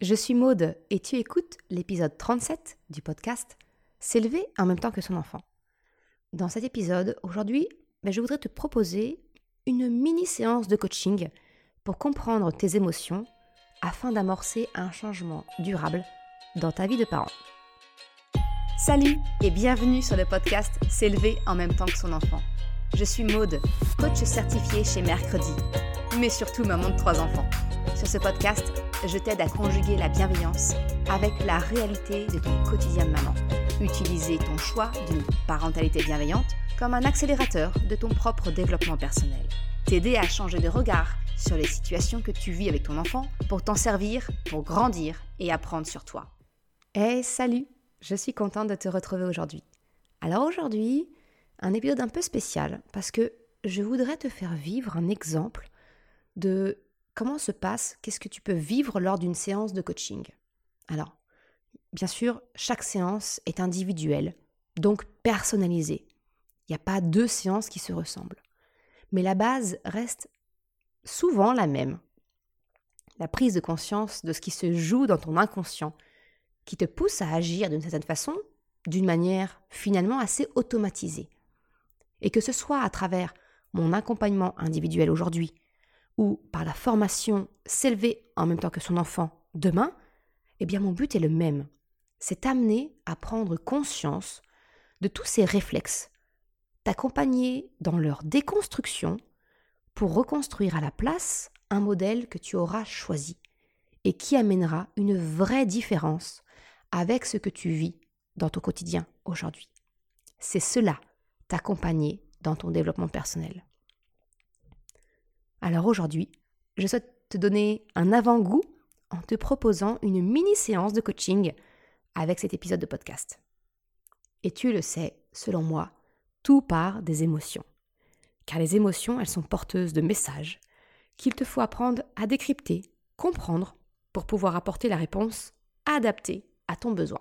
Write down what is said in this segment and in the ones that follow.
je suis Maude et tu écoutes l'épisode 37 du podcast S'élever en même temps que son enfant. Dans cet épisode, aujourd'hui, ben, je voudrais te proposer une mini séance de coaching pour comprendre tes émotions afin d'amorcer un changement durable dans ta vie de parent. Salut et bienvenue sur le podcast S'élever en même temps que son enfant. Je suis Maude, coach certifié chez Mercredi, mais surtout maman de trois enfants. Sur ce podcast, je t'aide à conjuguer la bienveillance avec la réalité de ton quotidien de maman. Utiliser ton choix d'une parentalité bienveillante comme un accélérateur de ton propre développement personnel. T'aider à changer de regard sur les situations que tu vis avec ton enfant pour t'en servir, pour grandir et apprendre sur toi. Hey, salut Je suis contente de te retrouver aujourd'hui. Alors aujourd'hui, un épisode un peu spécial parce que je voudrais te faire vivre un exemple de comment se passe, qu'est-ce que tu peux vivre lors d'une séance de coaching? Alors, bien sûr, chaque séance est individuelle, donc personnalisée. Il n'y a pas deux séances qui se ressemblent. Mais la base reste souvent la même. La prise de conscience de ce qui se joue dans ton inconscient, qui te pousse à agir d'une certaine façon, d'une manière finalement assez automatisée. Et que ce soit à travers mon accompagnement individuel aujourd'hui, ou par la formation s'élever en même temps que son enfant demain, eh bien mon but est le même. C'est t'amener à prendre conscience de tous ces réflexes, t'accompagner dans leur déconstruction pour reconstruire à la place un modèle que tu auras choisi et qui amènera une vraie différence avec ce que tu vis dans ton quotidien aujourd'hui. C'est cela, t'accompagner dans ton développement personnel. Alors aujourd'hui, je souhaite te donner un avant-goût en te proposant une mini séance de coaching avec cet épisode de podcast. Et tu le sais, selon moi, tout part des émotions. Car les émotions, elles sont porteuses de messages qu'il te faut apprendre à décrypter, comprendre, pour pouvoir apporter la réponse adaptée à ton besoin.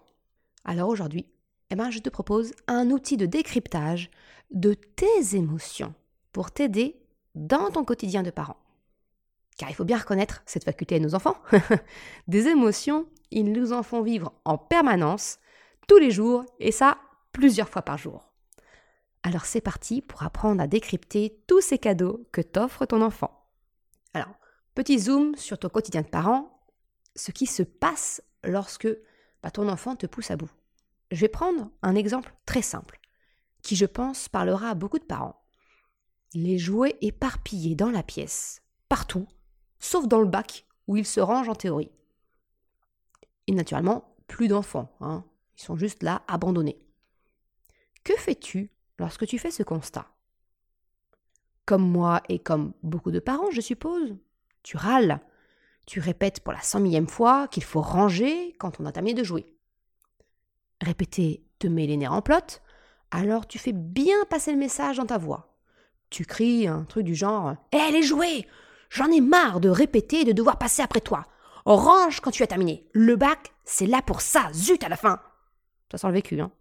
Alors aujourd'hui, eh ben, je te propose un outil de décryptage de tes émotions pour t'aider dans ton quotidien de parent. Car il faut bien reconnaître cette faculté à nos enfants. Des émotions, ils nous en font vivre en permanence, tous les jours, et ça, plusieurs fois par jour. Alors c'est parti pour apprendre à décrypter tous ces cadeaux que t'offre ton enfant. Alors, petit zoom sur ton quotidien de parent, ce qui se passe lorsque bah, ton enfant te pousse à bout. Je vais prendre un exemple très simple, qui je pense parlera à beaucoup de parents les jouets éparpillés dans la pièce, partout, sauf dans le bac où ils se rangent en théorie. Et naturellement, plus d'enfants, hein. ils sont juste là, abandonnés. Que fais-tu lorsque tu fais ce constat? Comme moi et comme beaucoup de parents, je suppose, tu râles. Tu répètes pour la cent millième fois qu'il faut ranger quand on a terminé de jouer. Répéter te met les nerfs en plot, alors tu fais bien passer le message dans ta voix. Tu cries un truc du genre Hé, les jouets J'en ai marre de répéter et de devoir passer après toi. Range quand tu as terminé. Le bac, c'est là pour ça, zut à la fin. Ça sent le vécu, hein.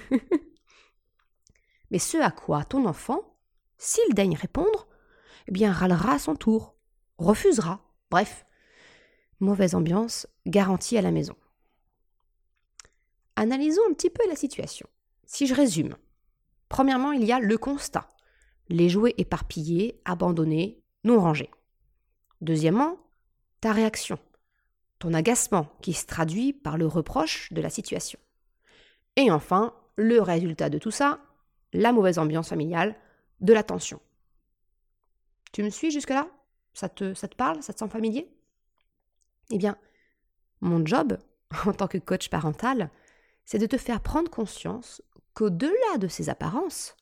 Mais ce à quoi ton enfant, s'il daigne répondre, eh bien râlera à son tour, refusera. Bref, mauvaise ambiance garantie à la maison. Analysons un petit peu la situation. Si je résume, premièrement, il y a le constat les jouets éparpillés, abandonnés, non rangés. Deuxièmement, ta réaction, ton agacement qui se traduit par le reproche de la situation. Et enfin, le résultat de tout ça, la mauvaise ambiance familiale, de la tension. Tu me suis jusque-là? Ça te, ça te parle? Ça te semble familier? Eh bien, mon job, en tant que coach parental, c'est de te faire prendre conscience qu'au-delà de ces apparences,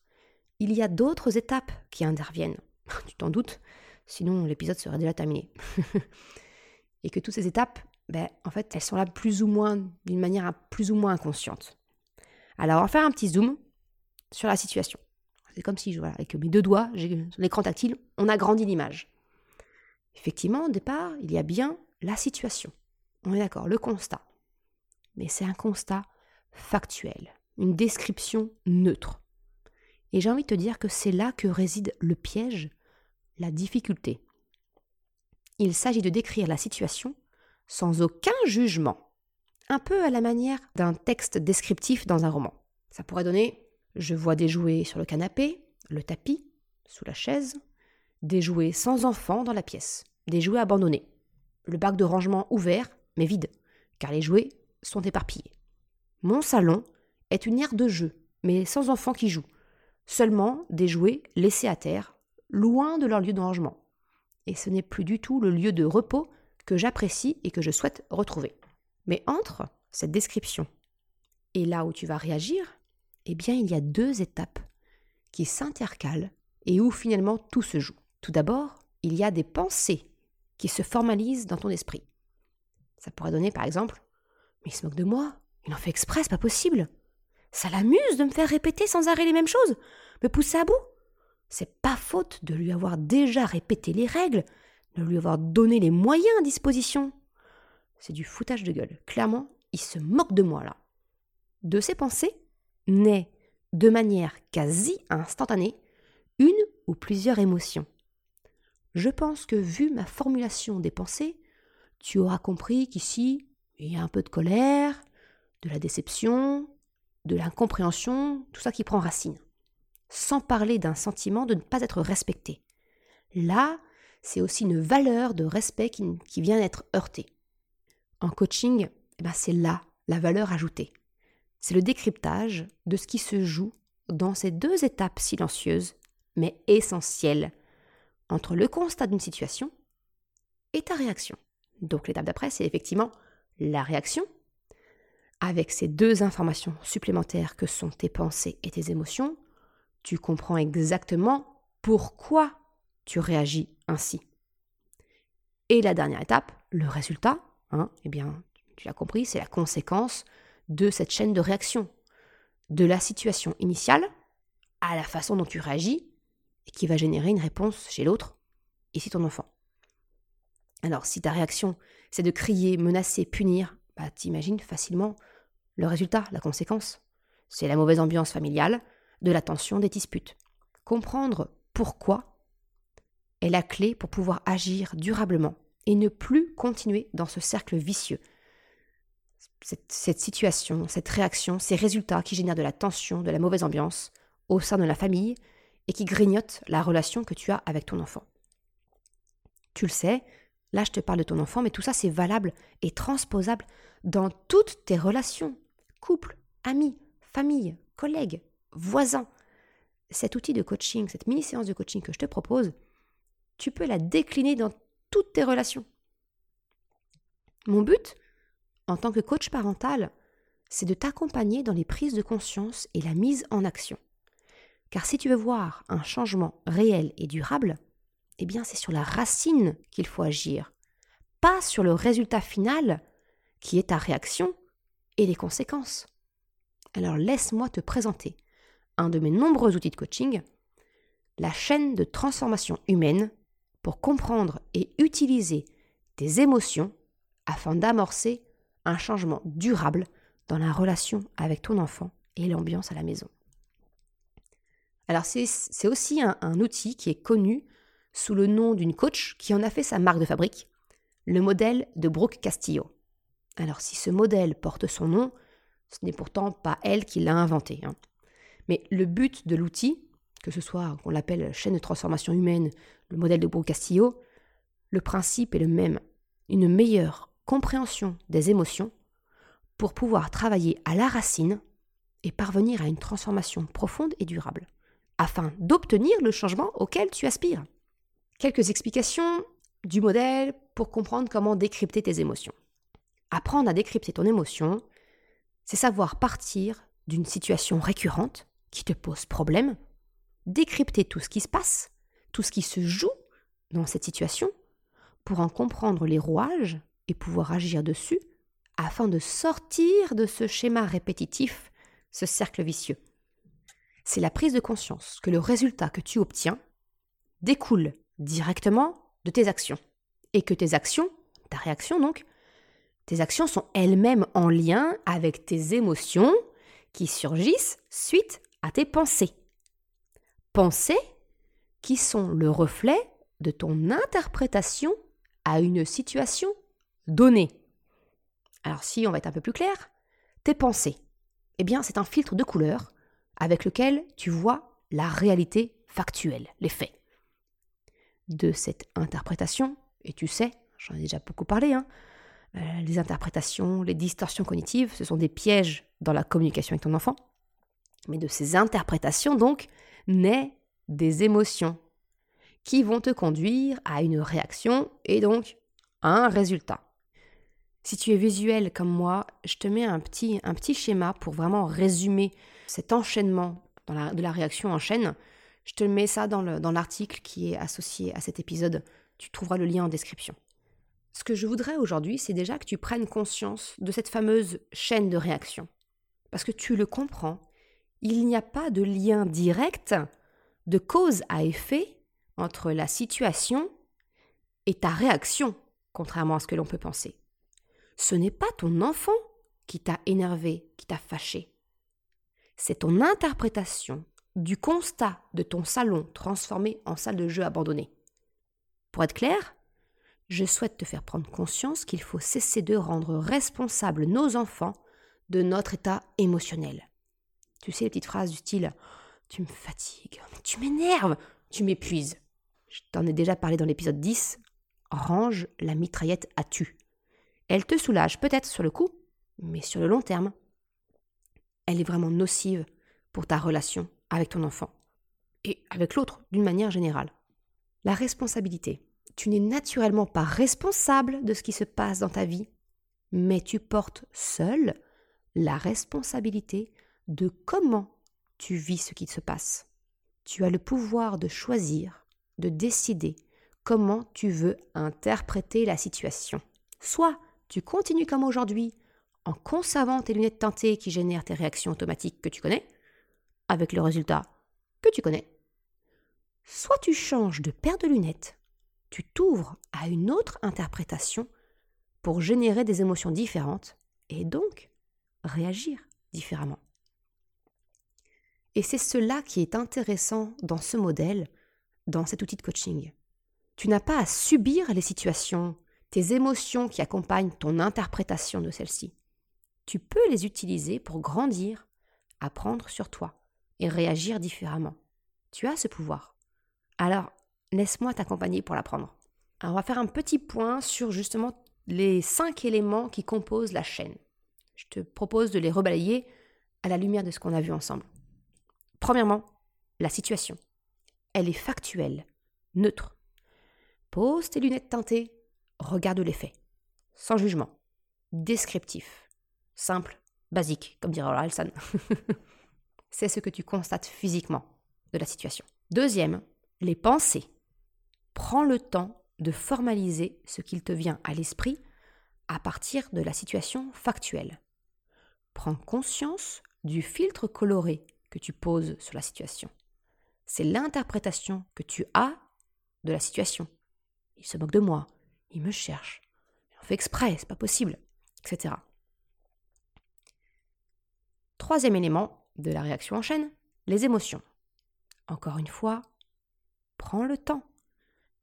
il y a d'autres étapes qui interviennent. tu t'en doutes, sinon l'épisode serait déjà terminé. et que toutes ces étapes, ben, en fait, elles sont là plus ou moins, d'une manière plus ou moins inconsciente. Alors, on va faire un petit zoom sur la situation. C'est comme si, voilà, avec mes deux doigts, j'ai l'écran tactile, on agrandit l'image. Effectivement, au départ, il y a bien la situation. On est d'accord, le constat. Mais c'est un constat factuel, une description neutre. Et j'ai envie de te dire que c'est là que réside le piège, la difficulté. Il s'agit de décrire la situation sans aucun jugement. Un peu à la manière d'un texte descriptif dans un roman. Ça pourrait donner Je vois des jouets sur le canapé, le tapis, sous la chaise, des jouets sans enfant dans la pièce, des jouets abandonnés, le bac de rangement ouvert mais vide, car les jouets sont éparpillés. Mon salon est une aire de jeu, mais sans enfants qui jouent, seulement des jouets laissés à terre, loin de leur lieu de rangement. Et ce n'est plus du tout le lieu de repos que j'apprécie et que je souhaite retrouver. Mais entre cette description et là où tu vas réagir, eh bien il y a deux étapes qui s'intercalent et où finalement tout se joue. Tout d'abord, il y a des pensées qui se formalisent dans ton esprit. Ça pourrait donner par exemple Mais il se moque de moi, il en fait exprès, c'est pas possible. Ça l'amuse de me faire répéter sans arrêt les mêmes choses, me pousser à bout. C'est pas faute de lui avoir déjà répété les règles, de lui avoir donné les moyens à disposition. C'est du foutage de gueule. Clairement, il se moque de moi là. De ces pensées naît, de manière quasi instantanée, une ou plusieurs émotions. Je pense que vu ma formulation des pensées, tu auras compris qu'ici, il y a un peu de colère, de la déception, de l'incompréhension, tout ça qui prend racine. Sans parler d'un sentiment de ne pas être respecté. Là, c'est aussi une valeur de respect qui, vient d'être heurtée. En coaching, eh ben c'est là la valeur ajoutée. C'est le décryptage de ce qui se joue dans ces deux étapes silencieuses, mais essentielles, entre le constat d'une situation et ta réaction. Donc l'étape d'après, c'est effectivement la réaction, avec ces deux informations supplémentaires que sont tes pensées et tes émotions, tu comprends exactement pourquoi tu réagis ainsi. Et la dernière étape, le résultat, hein, eh bien, tu l'as compris, c'est la conséquence de cette chaîne de réaction, de la situation initiale à la façon dont tu réagis et qui va générer une réponse chez l'autre, ici ton enfant. Alors, si ta réaction, c'est de crier, menacer, punir, bah, t'imagines facilement le résultat, la conséquence, c'est la mauvaise ambiance familiale, de la tension, des disputes. Comprendre pourquoi est la clé pour pouvoir agir durablement et ne plus continuer dans ce cercle vicieux. Cette, situation, cette réaction, ces résultats qui génèrent de la tension, de la mauvaise ambiance au sein de la famille et qui grignotent la relation que tu as avec ton enfant. Tu le sais, là je te parle de ton enfant, mais tout ça c'est valable et transposable dans toutes tes relations, couple, amis, famille, collègues, voisins. Cet outil de coaching, cette mini-séance de coaching que je te propose, tu peux la décliner dans toutes tes relations. Mon but, en tant que coach parental, c'est de t'accompagner dans les prises de conscience et la mise en action. Car si tu veux voir un changement réel et durable, eh bien c'est sur la racine qu'il faut agir, pas sur le résultat final qui est ta réaction et les conséquences. Alors laisse-moi te présenter un de mes nombreux outils de coaching, la chaîne de transformation humaine pour comprendre et utiliser tes émotions afin d'amorcer un changement durable dans la relation avec ton enfant et l'ambiance à la maison. Alors c'est aussi un, outil qui est connu sous le nom d'une coach qui en a fait sa marque de fabrique, le modèle de Brooke Castillo. Alors si ce modèle porte son nom, ce n'est pourtant pas elle qui l'a inventé. Hein. Mais le but de l'outil, que ce soit qu'on l'appelle chaîne de transformation humaine, le modèle de Brooke Castillo, le principe est le même, une meilleure compréhension des émotions pour pouvoir travailler à la racine et parvenir à une transformation profonde et durable, afin d'obtenir le changement auquel tu aspires. Quelques explications du modèle pour comprendre comment décrypter tes émotions. Apprendre à décrypter ton émotion, c'est savoir partir d'une situation récurrente qui te pose problème, décrypter tout ce qui se passe, tout ce qui se joue dans cette situation, pour en comprendre les rouages et pouvoir agir dessus afin de sortir de ce schéma répétitif, ce cercle vicieux. C'est la prise de conscience que le résultat que tu obtiens découle directement de tes actions et que tes actions, ta réaction donc, tes actions sont elles-mêmes en lien avec tes émotions qui surgissent suite à tes pensées. Pensées qui sont le reflet de ton interprétation à une situation données. Alors si on va être un peu plus clair, tes pensées, eh bien c'est un filtre de couleur avec lequel tu vois la réalité factuelle, les faits. De cette interprétation, et tu sais, j'en ai déjà beaucoup parlé, hein, les interprétations, les distorsions cognitives, ce sont des pièges dans la communication avec ton enfant. Mais de ces interprétations, donc, naît des émotions qui vont te conduire à une réaction et donc à un résultat. Si tu es visuel comme moi, je te mets un petit, un petit schéma pour vraiment résumer cet enchaînement de la réaction en chaîne. Je te mets ça dans l'article qui est associé à cet épisode. Tu trouveras le lien en description. Ce que je voudrais aujourd'hui, c'est déjà que tu prennes conscience de cette fameuse chaîne de réaction. Parce que tu le comprends, il n'y a pas de lien direct de cause à effet entre la situation et ta réaction, contrairement à ce que l'on peut penser. Ce n'est pas ton enfant qui t'a énervé, qui t'a fâché. C'est ton interprétation du constat de ton salon transformé en salle de jeu abandonnée. Pour être clair, je souhaite te faire prendre conscience qu'il faut cesser de rendre responsables nos enfants de notre état émotionnel. Tu sais les petites phrases du style Tu me fatigues, tu m'énerves, tu m'épuises. Je t'en ai déjà parlé dans l'épisode 10. Range la mitraillette à tu. Elle te soulage peut-être sur le coup, mais sur le long terme, elle est vraiment nocive pour ta relation avec ton enfant et avec l'autre d'une manière générale. La responsabilité. Tu n'es naturellement pas responsable de ce qui se passe dans ta vie, mais tu portes seul la responsabilité de comment tu vis ce qui se passe. Tu as le pouvoir de choisir, de décider comment tu veux interpréter la situation. Soit tu continues comme aujourd'hui, en conservant tes lunettes teintées qui génèrent tes réactions automatiques que tu connais, avec le résultat que tu connais. Soit tu changes de paire de lunettes, tu t'ouvres à une autre interprétation pour générer des émotions différentes et donc réagir différemment. Et c'est cela qui est intéressant dans ce modèle, dans cet outil de coaching. Tu n'as pas à subir les situations tes émotions qui accompagnent ton interprétation de celles-ci. Tu peux les utiliser pour grandir, apprendre sur toi et réagir différemment. Tu as ce pouvoir. Alors, laisse-moi t'accompagner pour l'apprendre. on va faire un petit point sur justement les cinq éléments qui composent la chaîne. Je te propose de les rebalayer à la lumière de ce qu'on a vu ensemble. Premièrement, la situation. Elle est factuelle, neutre. Pose tes lunettes teintées regarde les faits, sans jugement, descriptif, simple, basique, comme dirait Alsan. C'est ce que tu constates physiquement de la situation. Deuxième, les pensées. Prends le temps de formaliser ce qu'il te vient à l'esprit à partir de la situation factuelle. Prends conscience du filtre coloré que tu poses sur la situation. C'est l'interprétation que tu as de la situation. Il se moque de moi, il me cherche. On fait exprès, c'est pas possible, etc. Troisième élément de la réaction en chaîne, les émotions. Encore une fois, prends le temps.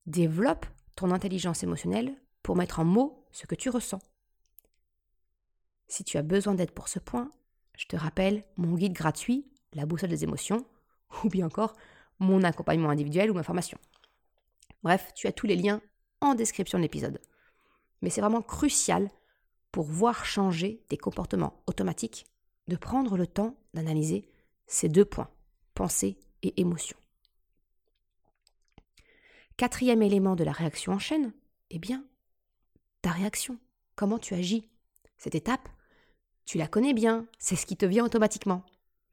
Développe ton intelligence émotionnelle pour mettre en mots ce que tu ressens. Si tu as besoin d'aide pour ce point, je te rappelle mon guide gratuit, la boussole des émotions, ou bien encore mon accompagnement individuel ou ma formation. Bref, tu as tous les liens en description de l'épisode. Mais c'est vraiment crucial pour voir changer tes comportements automatiques de prendre le temps d'analyser ces deux points, pensée et émotion. Quatrième élément de la réaction en chaîne, eh bien, ta réaction, comment tu agis. Cette étape, tu la connais bien, c'est ce qui te vient automatiquement.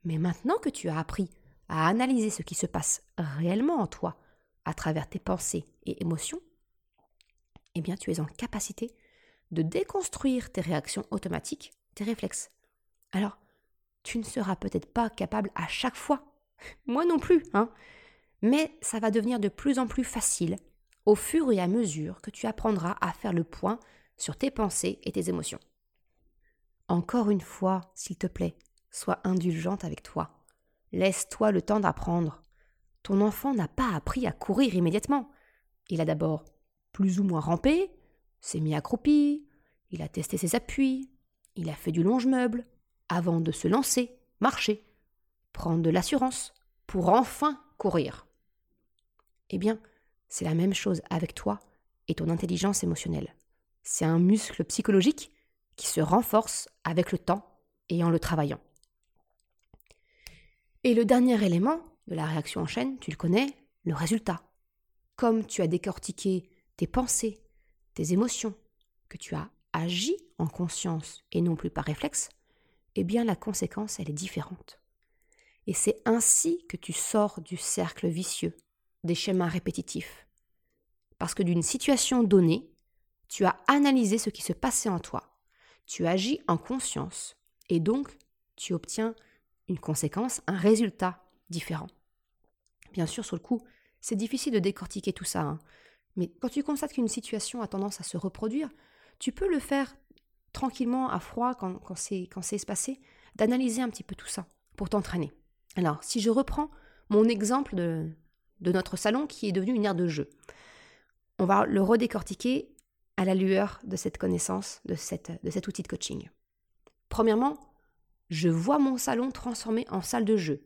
Mais maintenant que tu as appris à analyser ce qui se passe réellement en toi à travers tes pensées et émotions, eh bien tu es en capacité de déconstruire tes réactions automatiques, tes réflexes. Alors, tu ne seras peut-être pas capable à chaque fois, moi non plus, hein, mais ça va devenir de plus en plus facile au fur et à mesure que tu apprendras à faire le point sur tes pensées et tes émotions. Encore une fois, s'il te plaît, sois indulgente avec toi. Laisse-toi le temps d'apprendre. Ton enfant n'a pas appris à courir immédiatement. Il a d'abord plus ou moins rampé, s'est mis accroupi, il a testé ses appuis, il a fait du longe-meuble, avant de se lancer, marcher, prendre de l'assurance, pour enfin courir. Eh bien, c'est la même chose avec toi et ton intelligence émotionnelle. C'est un muscle psychologique qui se renforce avec le temps et en le travaillant. Et le dernier élément de la réaction en chaîne, tu le connais, le résultat. Comme tu as décortiqué tes pensées, tes émotions, que tu as agi en conscience et non plus par réflexe, eh bien la conséquence, elle est différente. Et c'est ainsi que tu sors du cercle vicieux, des schémas répétitifs. Parce que d'une situation donnée, tu as analysé ce qui se passait en toi, tu agis en conscience, et donc tu obtiens une conséquence, un résultat différent. Bien sûr, sur le coup, c'est difficile de décortiquer tout ça, hein. mais quand tu constates qu'une situation a tendance à se reproduire, tu peux le faire tranquillement, à froid, quand, quand c'est espacé, d'analyser un petit peu tout ça pour t'entraîner. Alors, si je reprends mon exemple de, de notre salon qui est devenu une aire de jeu, on va le redécortiquer à la lueur de cette connaissance, de, cet outil de coaching. Premièrement, je vois mon salon transformé en salle de jeu,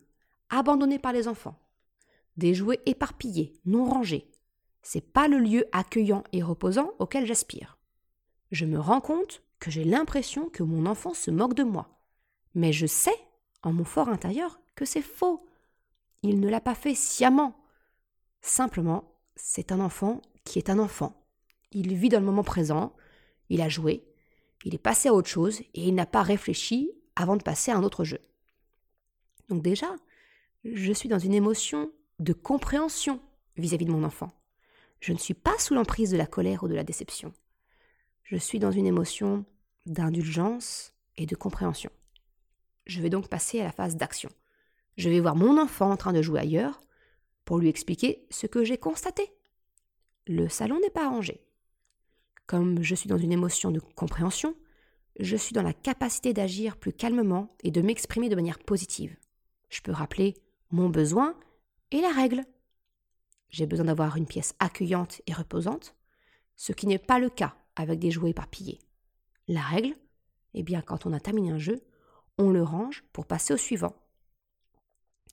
abandonné par les enfants. Des jouets éparpillés, non rangés. C'est pas le lieu accueillant et reposant auquel j'aspire. Je me rends compte que j'ai l'impression que mon enfant se moque de moi. Mais je sais, en mon fort intérieur, que c'est faux. Il ne l'a pas fait sciemment. Simplement, c'est un enfant qui est un enfant. Il vit dans le moment présent, il a joué, il est passé à autre chose et il n'a pas réfléchi avant de passer à un autre jeu. Donc déjà, je suis dans une émotion de compréhension vis-à-vis de mon enfant. Je ne suis pas sous l'emprise de la colère ou de la déception. Je suis dans une émotion d'indulgence et de compréhension. Je vais donc passer à la phase d'action. Je vais voir mon enfant en train de jouer ailleurs pour lui expliquer ce que j'ai constaté. Le salon n'est pas rangé. Comme je suis dans une émotion de compréhension, je suis dans la capacité d'agir plus calmement et de m'exprimer de manière positive. Je peux rappeler mon besoin et la règle. J'ai besoin d'avoir une pièce accueillante et reposante, ce qui n'est pas le cas avec des jouets éparpillés. La règle, eh bien, quand on a terminé un jeu, on le range pour passer au suivant.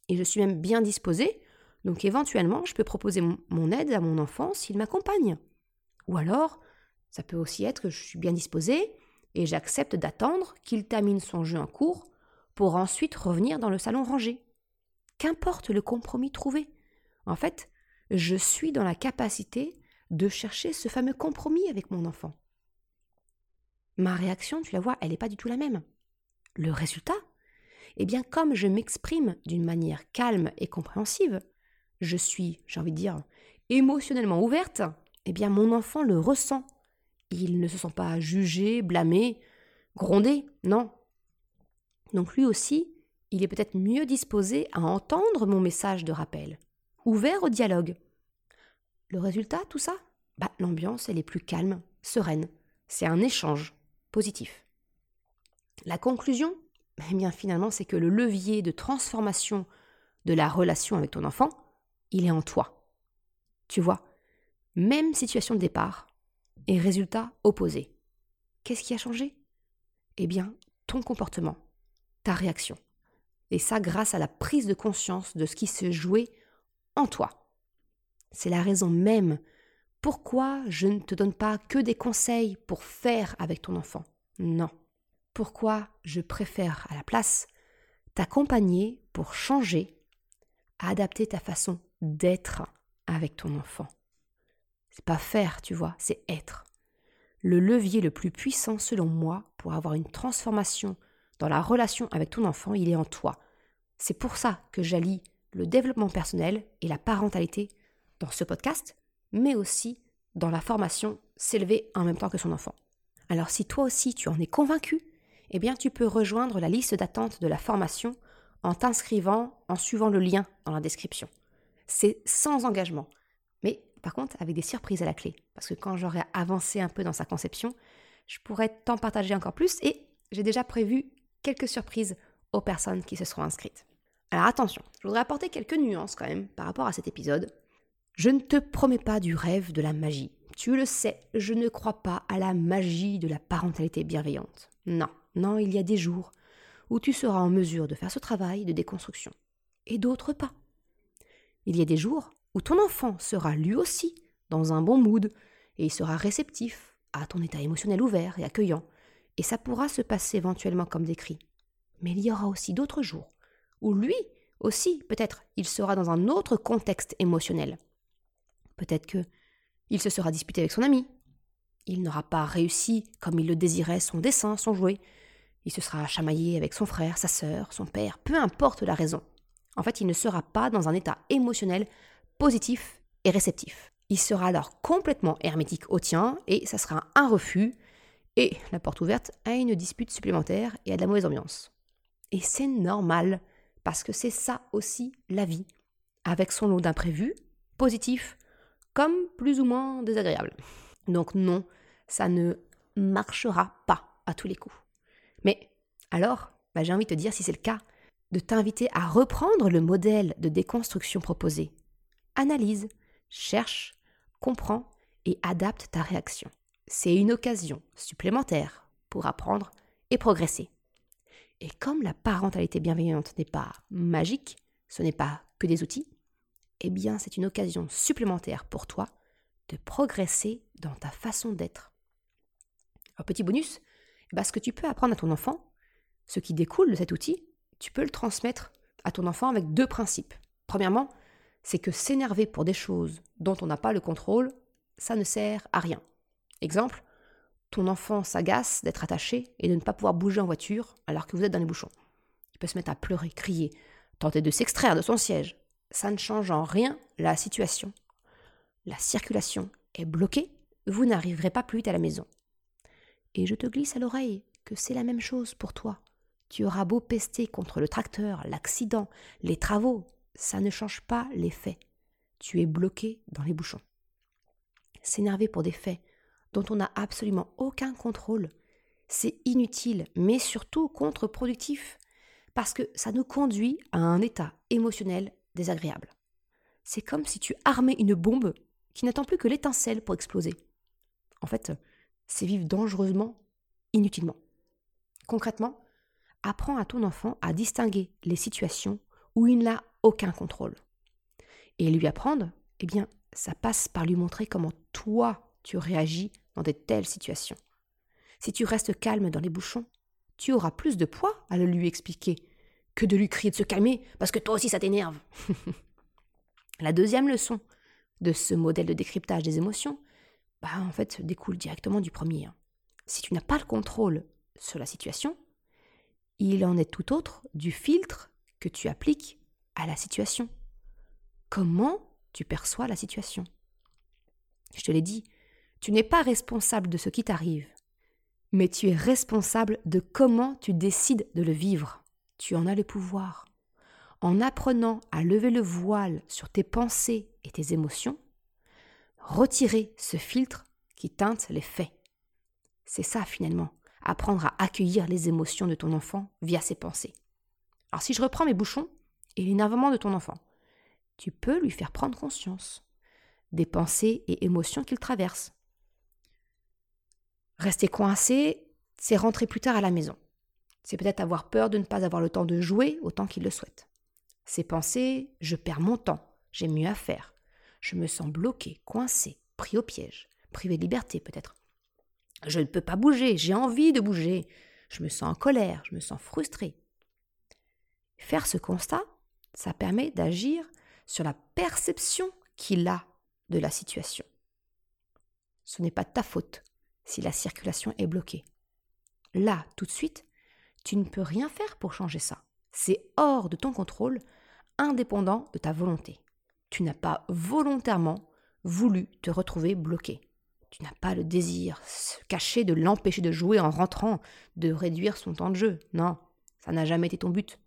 Et je suis même bien disposée, donc éventuellement, je peux proposer mon aide à mon enfant s'il m'accompagne. Ou alors, ça peut aussi être que je suis bien disposée et j'accepte d'attendre qu'il termine son jeu en cours pour ensuite revenir dans le salon rangé. Qu'importe le compromis trouvé. En fait, je suis dans la capacité de chercher ce fameux compromis avec mon enfant. Ma réaction, tu la vois, elle n'est pas du tout la même. Le résultat? Eh bien, comme je m'exprime d'une manière calme et compréhensive, je suis, j'ai envie de dire, émotionnellement ouverte, eh bien, mon enfant le ressent il ne se sent pas jugé, blâmé, grondé, non. Donc lui aussi, il est peut-être mieux disposé à entendre mon message de rappel, ouvert au dialogue. Le résultat, tout ça? Bah, L'ambiance, elle est plus calme, sereine. C'est un échange positif. La conclusion? Eh bien, finalement, c'est que le levier de transformation de la relation avec ton enfant, il est en toi. Tu vois, même situation de départ, et résultat opposé. Qu'est-ce qui a changé? Eh bien, ton comportement, ta réaction. Et ça grâce à la prise de conscience de ce qui se jouait en toi. C'est la raison même pourquoi je ne te donne pas que des conseils pour faire avec ton enfant. Non. Pourquoi je préfère à la place t'accompagner pour changer, adapter ta façon d'être avec ton enfant. C'est pas faire, tu vois, c'est être. Le levier le plus puissant, selon moi, pour avoir une transformation dans la relation avec ton enfant, il est en toi. C'est pour ça que j'allie le développement personnel et la parentalité dans ce podcast, mais aussi dans la formation s'élever en même temps que son enfant. Alors si toi aussi tu en es convaincu, eh bien tu peux rejoindre la liste d'attente de la formation en t'inscrivant, en suivant le lien dans la description. C'est sans engagement. Mais par contre avec des surprises à la clé. Parce que quand j'aurai avancé un peu dans sa conception, je pourrais t'en partager encore plus et j'ai déjà prévu quelques surprises aux personnes qui se seront inscrites. Alors attention, je voudrais apporter quelques nuances quand même par rapport à cet épisode. Je ne te promets pas du rêve, de la magie. tu le sais, je ne crois pas à la magie de la parentalité bienveillante. Non, non, il y a des jours où tu seras en mesure de faire ce travail de déconstruction, et d'autres pas. Il y a des jours où ton enfant sera lui aussi dans un bon mood, et il sera réceptif à ton état émotionnel ouvert et accueillant, et ça pourra se passer éventuellement comme décrit. Mais il y aura aussi d'autres jours où lui aussi, peut-être, il sera dans un autre contexte émotionnel. Peut-être que il se sera disputé avec son ami. Il n'aura pas réussi comme il le désirait son dessin, son jouet. Il se sera chamaillé avec son frère, sa sœur, son père, peu importe la raison. En fait, il ne sera pas dans un état émotionnel positif et réceptif. Il sera alors complètement hermétique au tien et ça sera un refus et la porte ouverte à une dispute supplémentaire et à de la mauvaise ambiance. Et c'est normal parce que c'est ça aussi la vie, avec son lot d'imprévus, positifs comme plus ou moins désagréables. Donc non, ça ne marchera pas à tous les coups. Mais alors, bah, j'ai envie de te dire, si c'est le cas, de t'inviter à reprendre le modèle de déconstruction proposé. Analyse, cherche, comprends et adapte ta réaction. C'est une occasion supplémentaire pour apprendre et progresser. Et comme la parentalité bienveillante n'est pas magique, ce n'est pas que des outils, eh bien c'est une occasion supplémentaire pour toi de progresser dans ta façon d'être. Un petit bonus, eh ben, ce que tu peux apprendre à ton enfant, ce qui découle de cet outil, tu peux le transmettre à ton enfant avec deux principes. Premièrement, c'est que s'énerver pour des choses dont on n'a pas le contrôle, ça ne sert à rien. Exemple, ton enfant s'agace d'être attaché et de ne pas pouvoir bouger en voiture alors que vous êtes dans les bouchons. Il peut se mettre à pleurer, crier, tenter de s'extraire de son siège. Ça ne change en rien la situation. La circulation est bloquée, vous n'arriverez pas plus vite à la maison. Et je te glisse à l'oreille que c'est la même chose pour toi. Tu auras beau pester contre le tracteur, l'accident, les travaux, ça ne change pas les faits. Tu es bloqué dans les bouchons. S'énerver pour des faits dont on n'a absolument aucun contrôle, c'est inutile, mais surtout contre-productif, parce que ça nous conduit à un état émotionnel désagréable. C'est comme si tu armais une bombe qui n'attend plus que l'étincelle pour exploser. En fait, c'est vivre dangereusement, inutilement. Concrètement, apprends à ton enfant à distinguer les situations où il n'a aucun contrôle. Et lui apprendre, eh bien, ça passe par lui montrer comment toi, tu réagis dans de telles situations. Si tu restes calme dans les bouchons, tu auras plus de poids à le lui expliquer que de lui crier de se calmer parce que toi aussi ça t'énerve. La deuxième leçon de ce modèle de décryptage des émotions, bah en fait découle directement du premier. Hein. Si tu n'as pas le contrôle sur la situation, il en est tout autre du filtre que tu appliques à la situation. Comment tu perçois la situation? Je te l'ai dit, tu n'es pas responsable de ce qui t'arrive, mais tu es responsable de comment tu décides de le vivre. Tu en as le pouvoir. En apprenant à lever le voile sur tes pensées et tes émotions, retirer ce filtre qui teinte les faits. C'est ça finalement, apprendre à accueillir les émotions de ton enfant via ses pensées. Alors si je reprends mes bouchons et l'énervement de ton enfant, tu peux lui faire prendre conscience des pensées et émotions qu'il traverse. Rester coincé, c'est rentrer plus tard à la maison. C'est peut-être avoir peur de ne pas avoir le temps de jouer autant qu'il le souhaite. C'est penser je perds mon temps, j'ai mieux à faire. Je me sens bloqué, coincé, pris au piège, privé de liberté peut-être. Je ne peux pas bouger, j'ai envie de bouger. Je me sens en colère, je me sens frustré. Faire ce constat, ça permet d'agir sur la perception qu'il a de la situation. Ce n'est pas ta faute si la circulation est bloquée. Là, tout de suite, tu ne peux rien faire pour changer ça. C'est hors de ton contrôle, indépendant de ta volonté. Tu n'as pas volontairement voulu te retrouver bloqué. Tu n'as pas le désir caché de l'empêcher de jouer en rentrant, de réduire son temps de jeu. Non, ça n'a jamais été ton but.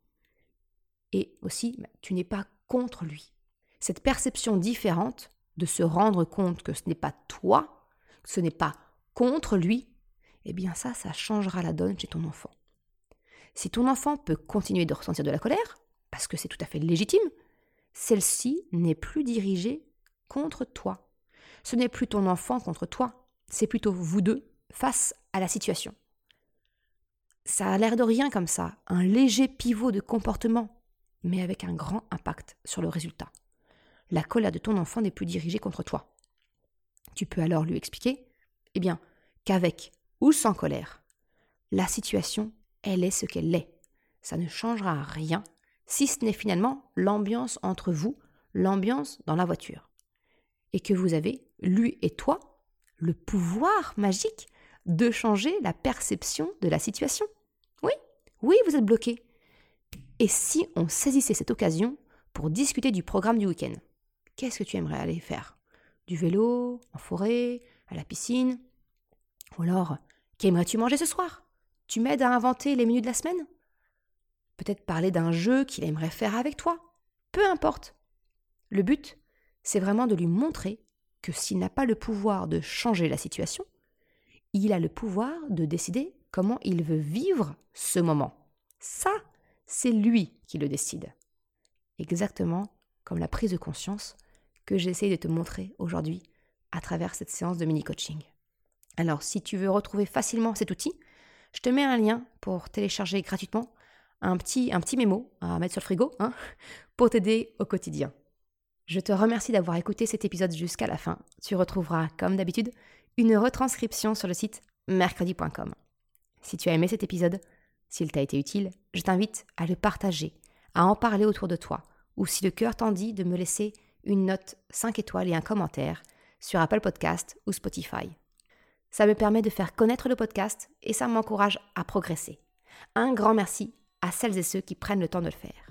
Et aussi, bah, tu n'es pas contre lui. Cette perception différente de se rendre compte que ce n'est pas toi, que ce n'est pas contre lui, eh bien ça, ça changera la donne chez ton enfant. Si ton enfant peut continuer de ressentir de la colère, parce que c'est tout à fait légitime, celle-ci n'est plus dirigée contre toi. Ce n'est plus ton enfant contre toi, c'est plutôt vous deux face à la situation. Ça a l'air de rien comme ça, un léger pivot de comportement, mais avec un grand impact sur le résultat. La colère de ton enfant n'est plus dirigée contre toi. Tu peux alors lui expliquer, eh bien, qu'avec ou sans colère, la situation, elle est ce qu'elle est. Ça ne changera rien, si ce n'est finalement l'ambiance entre vous, l'ambiance dans la voiture. Et que vous avez, lui et toi, le pouvoir magique de changer la perception de la situation. Oui, oui, vous êtes bloqué. Et si on saisissait cette occasion pour discuter du programme du week-end Qu'est-ce que tu aimerais aller faire? Du vélo, en forêt, à la piscine? Ou alors, qu'aimerais-tu manger ce soir? Tu m'aides à inventer les menus de la semaine? Peut-être parler d'un jeu qu'il aimerait faire avec toi Peu importe. Le but, c'est vraiment de lui montrer que s'il n'a pas le pouvoir de changer la situation, il a le pouvoir de décider comment il veut vivre ce moment. Ça, c'est lui qui le décide. Exactement comme la prise de conscience que j'essaie de te montrer aujourd'hui à travers cette séance de mini-coaching. Alors, si tu veux retrouver facilement cet outil, je te mets un lien pour télécharger gratuitement un petit, un petit mémo à mettre sur le frigo hein, pour t'aider au quotidien. Je te remercie d'avoir écouté cet épisode jusqu'à la fin. Tu retrouveras, comme d'habitude, une retranscription sur le site mercredi.com. Si tu as aimé cet épisode, s'il t'a été utile, je t'invite à le partager, à en parler autour de toi, ou si le cœur t'en dit, de me laisser une note 5 étoiles et un commentaire sur Apple Podcast ou Spotify. Ça me permet de faire connaître le podcast et ça m'encourage à progresser. Un grand merci à celles et ceux qui prennent le temps de le faire.